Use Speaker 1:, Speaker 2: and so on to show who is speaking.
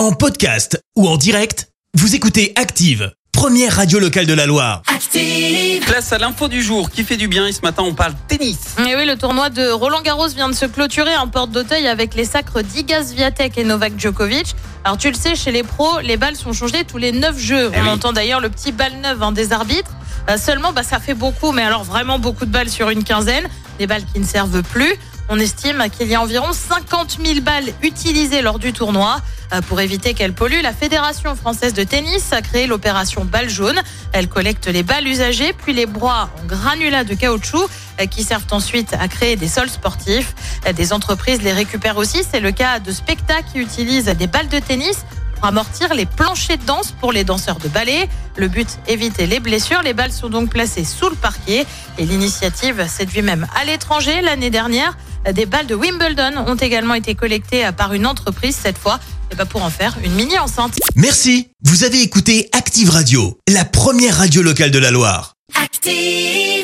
Speaker 1: En podcast ou en direct, vous écoutez Active, première radio locale de la Loire.
Speaker 2: Active.
Speaker 3: Place à l'info du jour qui fait du bien et ce matin on parle tennis.
Speaker 4: Et oui, le tournoi de Roland Garros vient de se clôturer en porte d'Auteuil avec les sacres d'Igas Viatek et Novak Djokovic. Alors tu le sais, chez les pros, les balles sont changées tous les 9 jeux.
Speaker 3: Eh
Speaker 4: On
Speaker 3: oui.
Speaker 4: entend d'ailleurs le petit bal neuf hein, des arbitres. Euh, seulement, bah, ça fait beaucoup, mais alors vraiment beaucoup de balles sur une quinzaine. Des balles qui ne servent plus. On estime qu'il y a environ 50 000 balles utilisées lors du tournoi. Euh, Pour éviter qu'elles polluent, la Fédération française de tennis a créé l'opération balle jaune. Elle collecte les balles usagées, puis les broie en granulats de caoutchouc euh, qui servent ensuite à créer des sols sportifs. Euh, Des entreprises les récupèrent aussi. C'est le cas de Specta qui utilise des balles de tennis pour amortir les planchers de danse pour les danseurs de ballet. Le but, éviter les blessures. Les balles sont donc placées sous le parquet. Et l'initiative séduit même à l'étranger. L'année dernière, des balles de Wimbledon ont également été collectées par une entreprise, cette fois, et ben pour en faire une mini enceinte.
Speaker 1: Merci, vous avez écouté Active Radio, la première radio locale de la Loire.
Speaker 2: Active.